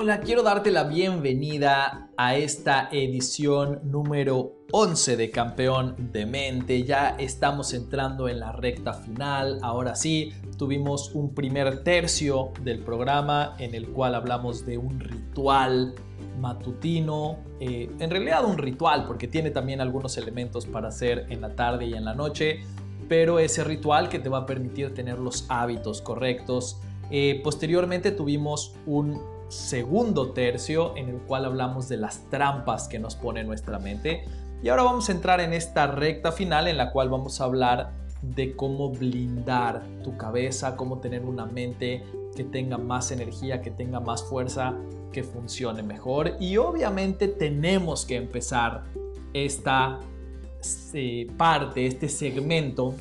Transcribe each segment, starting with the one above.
Hola, quiero darte la bienvenida a esta edición número 11 de Campeón de Mente. Ya estamos entrando en la recta final. Ahora sí, tuvimos un primer tercio del programa en el cual hablamos de un ritual matutino, eh, en realidad un ritual porque tiene también algunos elementos para hacer en la tarde y en la noche, pero ese ritual que te va a permitir tener los hábitos correctos. Eh, posteriormente tuvimos un segundo tercio en el cual hablamos de las trampas que nos pone nuestra mente. Y ahora vamos a entrar en esta recta final en la cual vamos a hablar de cómo blindar tu cabeza, cómo tener una mente que tenga más energía, que tenga más fuerza, que funcione mejor. Y obviamente tenemos que empezar esta eh, parte, este segmento,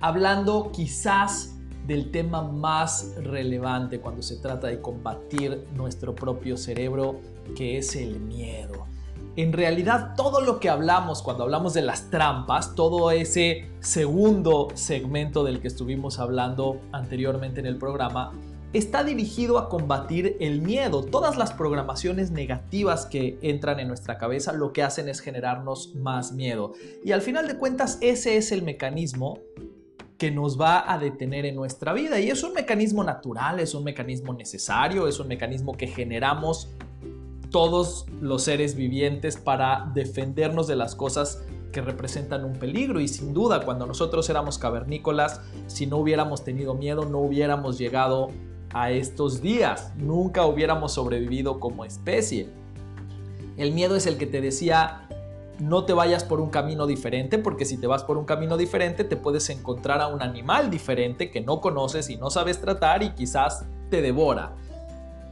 hablando quizás del tema más relevante cuando se trata de combatir nuestro propio cerebro, que es el miedo. En realidad todo lo que hablamos cuando hablamos de las trampas, todo ese segundo segmento del que estuvimos hablando anteriormente en el programa, está dirigido a combatir el miedo. Todas las programaciones negativas que entran en nuestra cabeza lo que hacen es generarnos más miedo. Y al final de cuentas ese es el mecanismo que nos va a detener en nuestra vida. Y es un mecanismo natural, es un mecanismo necesario, es un mecanismo que generamos todos los seres vivientes para defendernos de las cosas que representan un peligro y sin duda cuando nosotros éramos cavernícolas, si no hubiéramos tenido miedo, no hubiéramos llegado a estos días, nunca hubiéramos sobrevivido como especie. El miedo es el que te decía, no te vayas por un camino diferente, porque si te vas por un camino diferente te puedes encontrar a un animal diferente que no conoces y no sabes tratar y quizás te devora.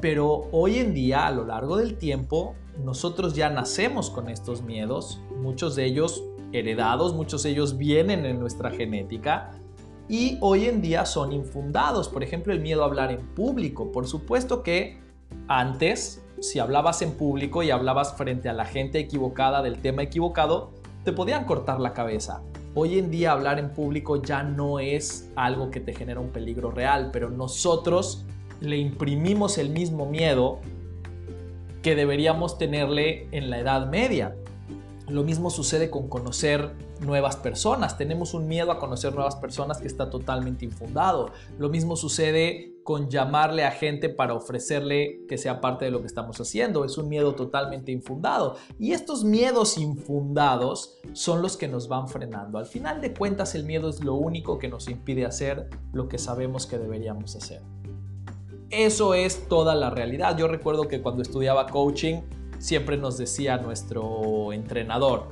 Pero hoy en día, a lo largo del tiempo, nosotros ya nacemos con estos miedos, muchos de ellos heredados, muchos de ellos vienen en nuestra genética y hoy en día son infundados. Por ejemplo, el miedo a hablar en público. Por supuesto que antes si hablabas en público y hablabas frente a la gente equivocada del tema equivocado, te podían cortar la cabeza. Hoy en día hablar en público ya no es algo que te genera un peligro real, pero nosotros le imprimimos el mismo miedo que deberíamos tenerle en la Edad Media. Lo mismo sucede con conocer nuevas personas. Tenemos un miedo a conocer nuevas personas que está totalmente infundado. Lo mismo sucede con llamarle a gente para ofrecerle que sea parte de lo que estamos haciendo. Es un miedo totalmente infundado. Y estos miedos infundados son los que nos van frenando. Al final de cuentas, el miedo es lo único que nos impide hacer lo que sabemos que deberíamos hacer. Eso es toda la realidad. Yo recuerdo que cuando estudiaba coaching, siempre nos decía nuestro entrenador,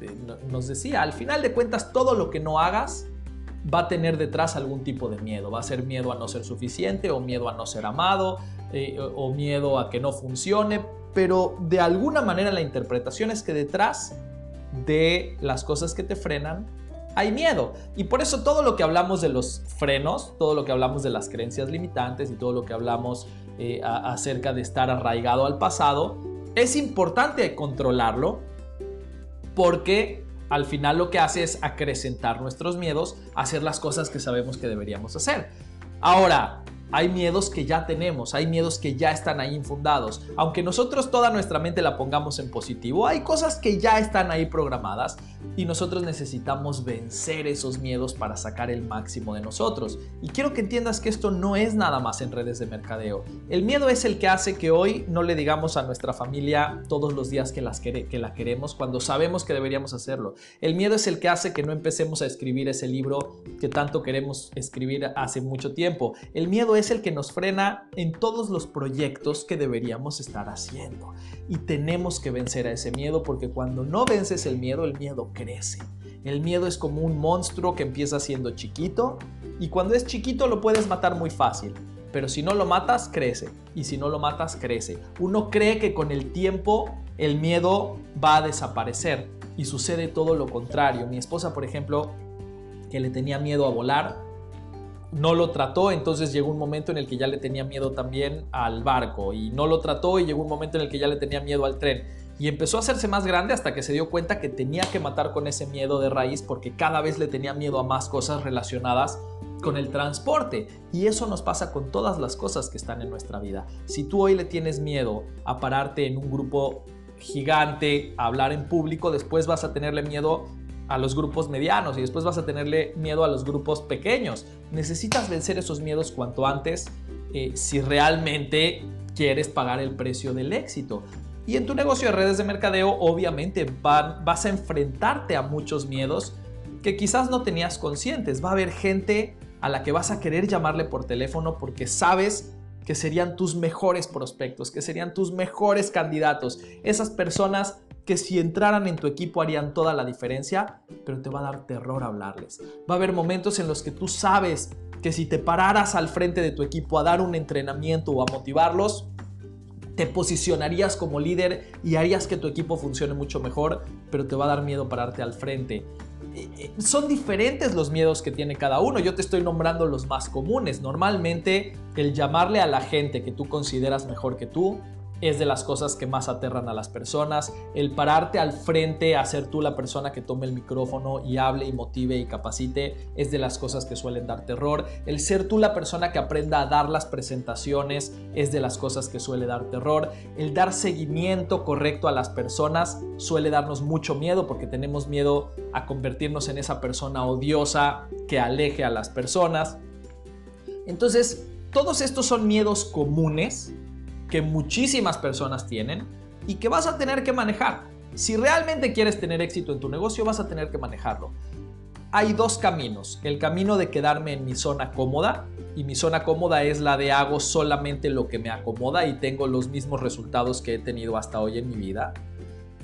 eh, nos decía, al final de cuentas, todo lo que no hagas va a tener detrás algún tipo de miedo. Va a ser miedo a no ser suficiente o miedo a no ser amado eh, o miedo a que no funcione, pero de alguna manera la interpretación es que detrás de las cosas que te frenan hay miedo. Y por eso todo lo que hablamos de los frenos, todo lo que hablamos de las creencias limitantes y todo lo que hablamos eh, acerca de estar arraigado al pasado, es importante controlarlo porque al final lo que hace es acrecentar nuestros miedos hacer las cosas que sabemos que deberíamos hacer. Ahora, hay miedos que ya tenemos, hay miedos que ya están ahí infundados. Aunque nosotros toda nuestra mente la pongamos en positivo, hay cosas que ya están ahí programadas y nosotros necesitamos vencer esos miedos para sacar el máximo de nosotros. Y quiero que entiendas que esto no es nada más en redes de mercadeo. El miedo es el que hace que hoy no le digamos a nuestra familia todos los días que, las que la queremos cuando sabemos que deberíamos hacerlo. El miedo es el que hace que no empecemos a escribir ese libro que tanto queremos escribir hace mucho tiempo. El miedo es el que nos frena en todos los proyectos que deberíamos estar haciendo. Y tenemos que vencer a ese miedo porque cuando no vences el miedo, el miedo crece. El miedo es como un monstruo que empieza siendo chiquito y cuando es chiquito lo puedes matar muy fácil. Pero si no lo matas, crece. Y si no lo matas, crece. Uno cree que con el tiempo el miedo va a desaparecer. Y sucede todo lo contrario. Mi esposa, por ejemplo, que le tenía miedo a volar, no lo trató, entonces llegó un momento en el que ya le tenía miedo también al barco y no lo trató y llegó un momento en el que ya le tenía miedo al tren. Y empezó a hacerse más grande hasta que se dio cuenta que tenía que matar con ese miedo de raíz porque cada vez le tenía miedo a más cosas relacionadas con el transporte. Y eso nos pasa con todas las cosas que están en nuestra vida. Si tú hoy le tienes miedo a pararte en un grupo gigante, a hablar en público, después vas a tenerle miedo a los grupos medianos y después vas a tenerle miedo a los grupos pequeños. Necesitas vencer esos miedos cuanto antes eh, si realmente quieres pagar el precio del éxito. Y en tu negocio de redes de mercadeo obviamente vas a enfrentarte a muchos miedos que quizás no tenías conscientes. Va a haber gente a la que vas a querer llamarle por teléfono porque sabes que serían tus mejores prospectos, que serían tus mejores candidatos. Esas personas que si entraran en tu equipo harían toda la diferencia, pero te va a dar terror hablarles. Va a haber momentos en los que tú sabes que si te pararas al frente de tu equipo a dar un entrenamiento o a motivarlos, te posicionarías como líder y harías que tu equipo funcione mucho mejor, pero te va a dar miedo pararte al frente. Eh, eh, son diferentes los miedos que tiene cada uno. Yo te estoy nombrando los más comunes. Normalmente el llamarle a la gente que tú consideras mejor que tú es de las cosas que más aterran a las personas. El pararte al frente a ser tú la persona que tome el micrófono y hable y motive y capacite es de las cosas que suelen dar terror. El ser tú la persona que aprenda a dar las presentaciones es de las cosas que suele dar terror. El dar seguimiento correcto a las personas suele darnos mucho miedo porque tenemos miedo a convertirnos en esa persona odiosa que aleje a las personas. Entonces, todos estos son miedos comunes que muchísimas personas tienen y que vas a tener que manejar. Si realmente quieres tener éxito en tu negocio, vas a tener que manejarlo. Hay dos caminos. El camino de quedarme en mi zona cómoda, y mi zona cómoda es la de hago solamente lo que me acomoda y tengo los mismos resultados que he tenido hasta hoy en mi vida.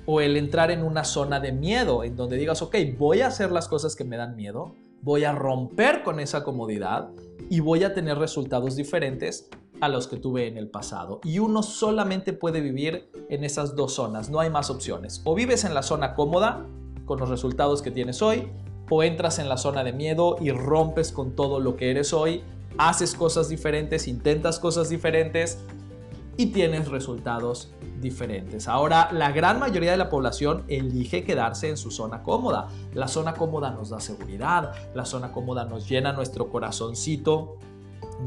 O el entrar en una zona de miedo, en donde digas, ok, voy a hacer las cosas que me dan miedo, voy a romper con esa comodidad y voy a tener resultados diferentes a los que tuve en el pasado. Y uno solamente puede vivir en esas dos zonas, no hay más opciones. O vives en la zona cómoda, con los resultados que tienes hoy, o entras en la zona de miedo y rompes con todo lo que eres hoy, haces cosas diferentes, intentas cosas diferentes y tienes resultados diferentes. Ahora, la gran mayoría de la población elige quedarse en su zona cómoda. La zona cómoda nos da seguridad, la zona cómoda nos llena nuestro corazoncito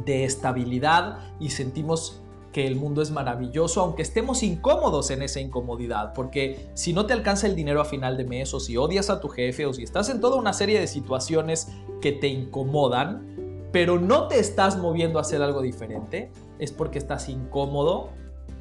de estabilidad y sentimos que el mundo es maravilloso, aunque estemos incómodos en esa incomodidad, porque si no te alcanza el dinero a final de mes, o si odias a tu jefe, o si estás en toda una serie de situaciones que te incomodan, pero no te estás moviendo a hacer algo diferente, es porque estás incómodo,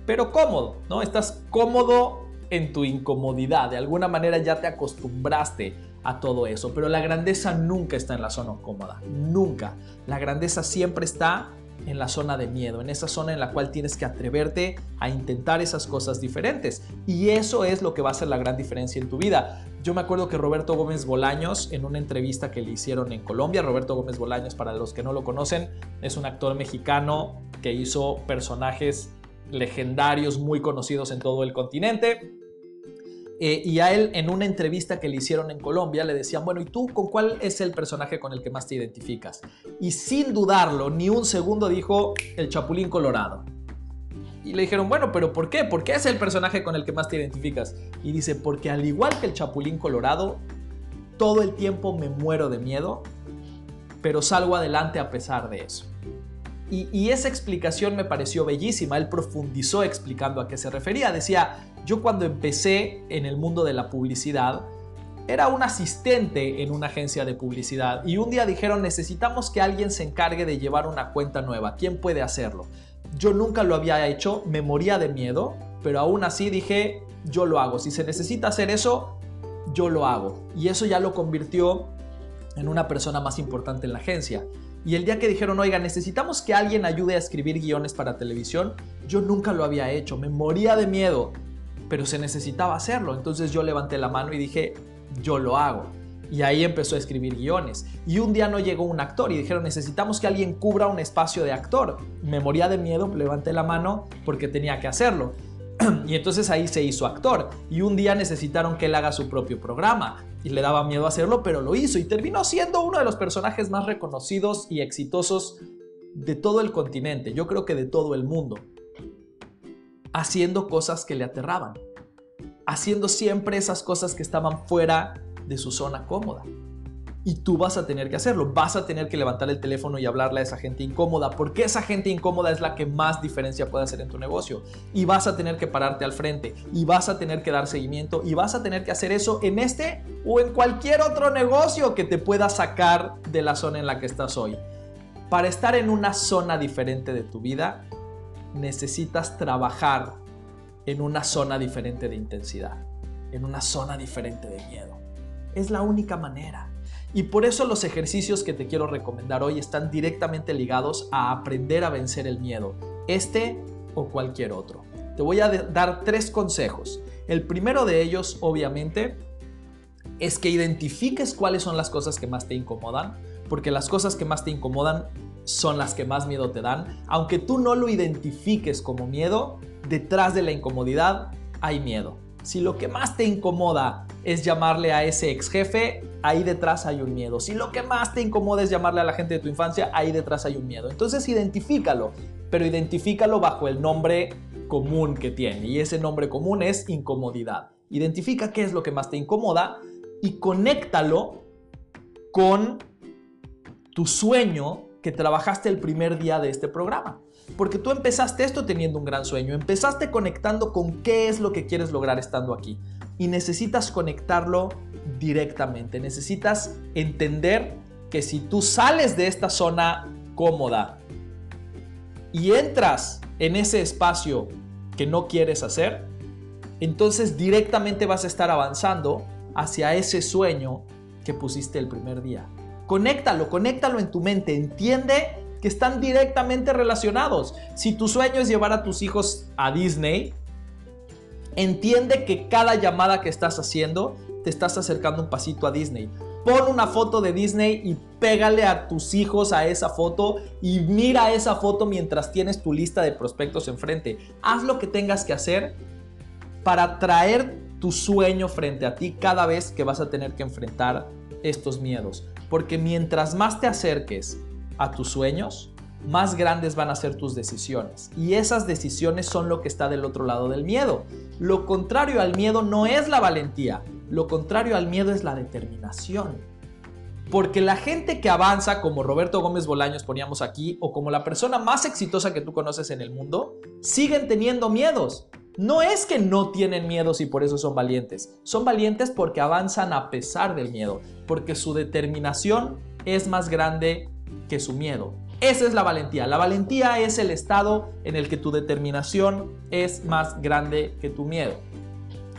pero cómodo, ¿no? Estás cómodo en tu incomodidad, de alguna manera ya te acostumbraste a todo eso. Pero la grandeza nunca está en la zona cómoda, nunca. La grandeza siempre está en la zona de miedo, en esa zona en la cual tienes que atreverte a intentar esas cosas diferentes. Y eso es lo que va a hacer la gran diferencia en tu vida. Yo me acuerdo que Roberto Gómez Bolaños, en una entrevista que le hicieron en Colombia, Roberto Gómez Bolaños, para los que no lo conocen, es un actor mexicano que hizo personajes legendarios muy conocidos en todo el continente. Eh, y a él en una entrevista que le hicieron en Colombia le decían, bueno, ¿y tú con cuál es el personaje con el que más te identificas? Y sin dudarlo, ni un segundo dijo el Chapulín Colorado. Y le dijeron, bueno, pero ¿por qué? ¿Por qué es el personaje con el que más te identificas? Y dice, porque al igual que el Chapulín Colorado, todo el tiempo me muero de miedo, pero salgo adelante a pesar de eso. Y, esa explicación me pareció bellísima. Él profundizó explicando a qué se refería. Decía, yo cuando empecé en el mundo de la publicidad, era un asistente en una agencia de publicidad y un día dijeron necesitamos que alguien se encargue de llevar una cuenta nueva. ¿Quién puede hacerlo? Yo nunca lo había hecho, me moría de miedo, pero aún así dije yo lo hago. Si se necesita hacer eso, yo lo hago. Y eso ya lo convirtió en una persona más importante en la agencia. Y el día que dijeron, oiga, necesitamos que alguien ayude a escribir guiones para televisión, yo nunca lo había hecho, me moría de miedo pero se necesitaba hacerlo. Entonces yo levanté la mano y dije, yo lo hago. Y ahí empezó a escribir guiones. Y un día no llegó un actor y dijeron, necesitamos que alguien cubra un espacio de actor. Me moría de miedo, levanté la mano porque tenía que hacerlo. Y entonces ahí se hizo actor. Y un día necesitaron que él haga su propio programa. Y le daba miedo hacerlo, pero lo hizo. Y terminó siendo uno de los personajes más reconocidos y exitosos de todo el continente. Yo creo que de todo el mundo haciendo cosas que le aterraban, haciendo siempre esas cosas que estaban fuera de su zona cómoda. Y tú vas a tener que hacerlo. Vas a tener que levantar el teléfono y hablarle a esa gente incómoda, porque esa gente incómoda es la que más diferencia puede hacer en tu negocio. Y vas a tener que pararte al frente, y vas a tener que dar seguimiento, y vas a tener que hacer eso en este o en cualquier otro negocio que te pueda sacar de la zona en la que estás hoy. Para estar en una zona diferente de tu vida, necesitas trabajar en una zona diferente de intensidad, en una zona diferente de miedo. Es la única manera. Y por eso los ejercicios que te quiero recomendar hoy están directamente ligados a aprender a vencer el miedo, este o cualquier otro. Te voy a dar tres consejos. El primero de ellos, obviamente, es que identifiques cuáles son las cosas que más te incomodan, porque las cosas que más te incomodan son las que más miedo te dan. Aunque tú no lo identifiques como miedo, detrás de la incomodidad hay miedo. Si lo que más te incomoda es llamarle a ese ex jefe, ahí detrás hay un miedo. Si lo que más te incomoda es llamarle a la gente de tu infancia, ahí detrás hay un miedo. Entonces identifícalo, pero identifícalo bajo el nombre común que tiene. Y ese nombre común es incomodidad. Identifica qué es lo que más te incomoda y conéctalo con tu sueño que trabajaste el primer día de este programa. Porque tú empezaste esto teniendo un gran sueño, empezaste conectando con qué es lo que quieres lograr estando aquí. Y necesitas conectarlo directamente, necesitas entender que si tú sales de esta zona cómoda y entras en ese espacio que no quieres hacer, entonces directamente vas a estar avanzando hacia ese sueño que pusiste el primer día. Conéctalo, conéctalo en tu mente, entiende que están directamente relacionados. Si tu sueño es llevar a tus hijos a Disney, entiende que cada llamada que estás haciendo te estás acercando un pasito a Disney. Pon una foto de Disney y pégale a tus hijos a esa foto y mira esa foto mientras tienes tu lista de prospectos enfrente. Haz lo que tengas que hacer para traer tu sueño frente a ti cada vez que vas a tener que enfrentar estos miedos. Porque mientras más te acerques a tus sueños, más grandes van a ser tus decisiones. Y esas decisiones son lo que está del otro lado del miedo. Lo contrario al miedo no es la valentía, lo contrario al miedo es la determinación. Porque la gente que avanza, como Roberto Gómez Bolaños poníamos aquí, o como la persona más exitosa que tú conoces en el mundo, siguen teniendo miedos. No es que no tienen miedos y por eso son valientes. Son valientes porque avanzan a pesar del miedo, porque su determinación es más grande que su miedo. Esa es la valentía. La valentía es el estado en el que tu determinación es más grande que tu miedo.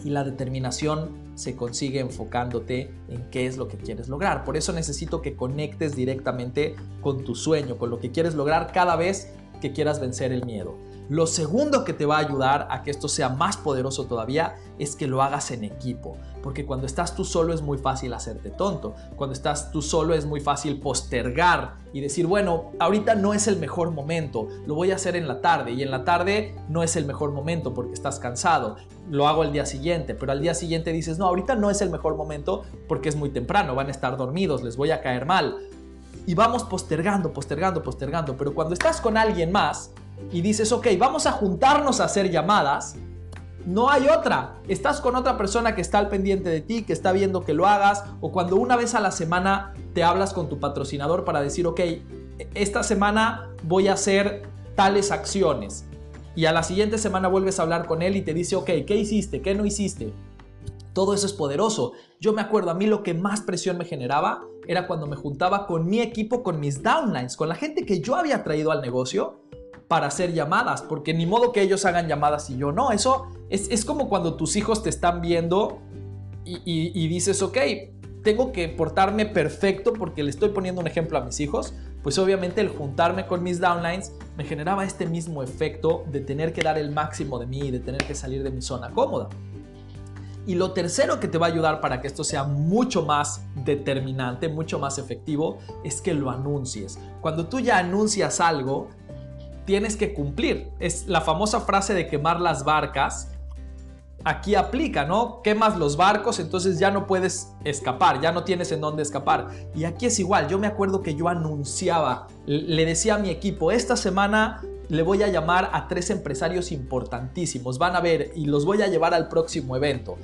Y la determinación se consigue enfocándote en qué es lo que quieres lograr. Por eso necesito que conectes directamente con tu sueño, con lo que quieres lograr cada vez que quieras vencer el miedo. Lo segundo que te va a ayudar a que esto sea más poderoso todavía es que lo hagas en equipo, porque cuando estás tú solo es muy fácil hacerte tonto, cuando estás tú solo es muy fácil postergar y decir, bueno, ahorita no es el mejor momento, lo voy a hacer en la tarde y en la tarde no es el mejor momento porque estás cansado, lo hago el día siguiente, pero al día siguiente dices, no, ahorita no es el mejor momento porque es muy temprano, van a estar dormidos, les voy a caer mal. Y vamos postergando, postergando, postergando, pero cuando estás con alguien más, y dices, ok, vamos a juntarnos a hacer llamadas, no hay otra. Estás con otra persona que está al pendiente de ti, que está viendo que lo hagas, o cuando una vez a la semana te hablas con tu patrocinador para decir, ok, esta semana voy a hacer tales acciones. Y a la siguiente semana vuelves a hablar con él y te dice, ok, ¿qué hiciste? ¿Qué no hiciste? Todo eso es poderoso. Yo me acuerdo, a mí lo que más presión me generaba era cuando me juntaba con mi equipo, con mis downlines, con la gente que yo había traído al negocio para hacer llamadas, porque ni modo que ellos hagan llamadas y yo no. Eso es, como cuando tus hijos te están viendo y, dices, ok, tengo que portarme perfecto porque le estoy poniendo un ejemplo a mis hijos, pues obviamente el juntarme con mis downlines me generaba este mismo efecto de tener que dar el máximo de mí y de tener que salir de mi zona cómoda. Y lo tercero que te va a ayudar para que esto sea mucho más determinante, mucho más efectivo, es que lo anuncies. Cuando tú ya anuncias algo, tienes que cumplir. Es la famosa frase de quemar las barcas. Aquí aplica, ¿no? Quemas los barcos, entonces ya no puedes escapar, ya no tienes en dónde escapar. Y aquí es igual, yo me acuerdo que yo anunciaba, le decía a mi equipo, esta semana le voy a llamar a tres empresarios importantísimos, van a ver y los voy a llevar al próximo evento.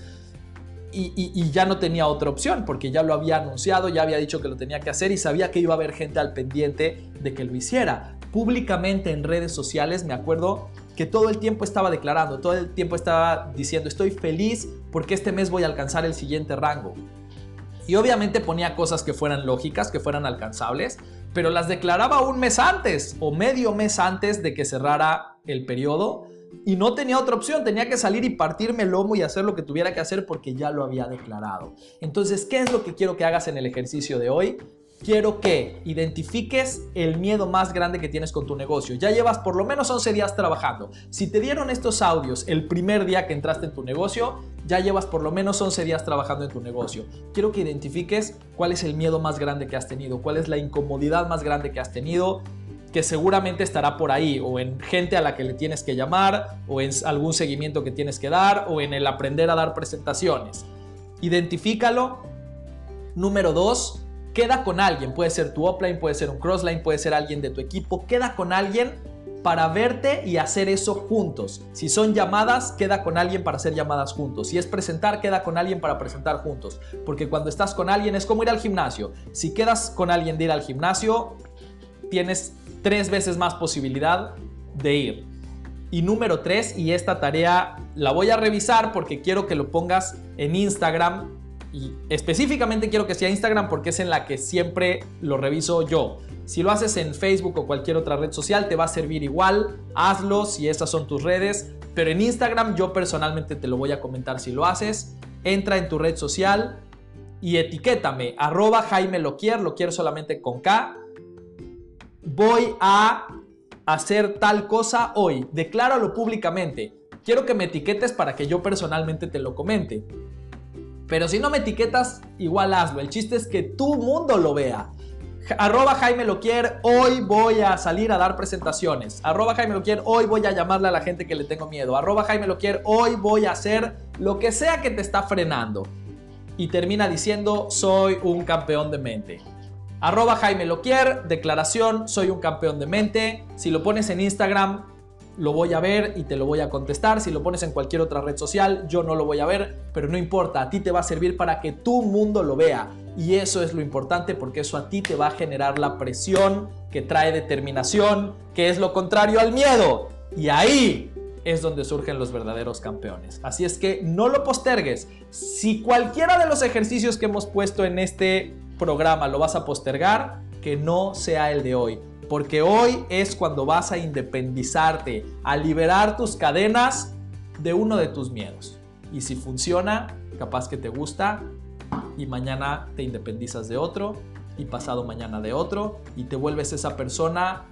y, ya no tenía otra opción porque ya lo había anunciado, ya había dicho que lo tenía que hacer y sabía que iba a haber gente al pendiente de que lo hiciera. Públicamente en redes sociales me acuerdo que todo el tiempo estaba declarando, todo el tiempo estaba diciendo estoy feliz porque este mes voy a alcanzar el siguiente rango. Y obviamente ponía cosas que fueran lógicas, que fueran alcanzables, pero las declaraba un mes antes o medio mes antes de que cerrara el periodo y no tenía otra opción, tenía que salir y partirme el lomo y hacer lo que tuviera que hacer porque ya lo había declarado. Entonces, ¿qué es lo que quiero que hagas en el ejercicio de hoy? Quiero que identifiques el miedo más grande que tienes con tu negocio. Ya llevas por lo menos 11 días trabajando. Si te dieron estos audios el primer día que entraste en tu negocio, ya llevas por lo menos 11 días trabajando en tu negocio. Quiero que identifiques cuál es el miedo más grande que has tenido, cuál es la incomodidad más grande que has tenido que seguramente estará por ahí, o en gente a la que le tienes que llamar, o en algún seguimiento que tienes que dar, o en el aprender a dar presentaciones. Identifícalo. Número dos, queda con alguien. Puede ser tu offline, puede ser un crossline, puede ser alguien de tu equipo. Queda con alguien para verte y hacer eso juntos. Si son llamadas, queda con alguien para hacer llamadas juntos. Si es presentar, queda con alguien para presentar juntos. Porque cuando estás con alguien es como ir al gimnasio. Si quedas con alguien de ir al gimnasio, tienes tres veces más posibilidad de ir. Y número tres, y esta tarea la voy a revisar porque quiero que lo pongas en Instagram. Y específicamente quiero que sea Instagram porque es en la que siempre lo reviso yo. Si lo haces en Facebook o cualquier otra red social, te va a servir igual. Hazlo si esas son tus redes. Pero en Instagram yo personalmente te lo voy a comentar si lo haces. Entra en tu red social y etiquétame. Arroba Jaime Loquier, lo quiero solamente con K voy a hacer tal cosa hoy. Decláralo públicamente. Quiero que me etiquetes para que yo personalmente te lo comente. Pero si no me etiquetas, igual hazlo. El chiste es que tu mundo lo vea. Arroba Jaime Loquier, hoy voy a salir a dar presentaciones. Arroba Jaime Loquier, hoy voy a llamarle a la gente que le tengo miedo. Arroba Jaime Loquier, hoy voy a hacer lo que sea que te está frenando. Y termina diciendo, soy un campeón de mente. Arroba Jaime Loquier, declaración, soy un campeón de mente. Si lo pones en Instagram, lo voy a ver y te lo voy a contestar. Si lo pones en cualquier otra red social, yo no lo voy a ver, pero no importa, a ti te va a servir para que tu mundo lo vea. Y eso es lo importante porque eso a ti te va a generar la presión que trae determinación, que es lo contrario al miedo. Y ahí es donde surgen los verdaderos campeones. Así es que no lo postergues. Si cualquiera de los ejercicios que hemos puesto en este programa lo vas a postergar, que no sea el de hoy. Porque hoy es cuando vas a independizarte, a liberar tus cadenas de uno de tus miedos. Y si funciona, capaz que te gusta, y mañana te independizas de otro, y pasado mañana de otro, y te vuelves esa persona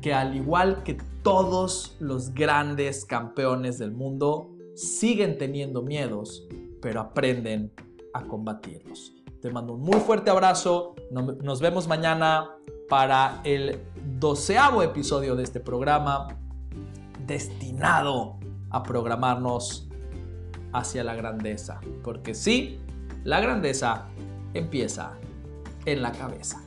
que al igual que todos los grandes campeones del mundo, siguen teniendo miedos, pero aprenden a combatirlos. Te mando un muy fuerte abrazo. Nos vemos mañana para el doceavo episodio de este programa destinado a programarnos hacia la grandeza. Porque sí, la grandeza empieza en la cabeza.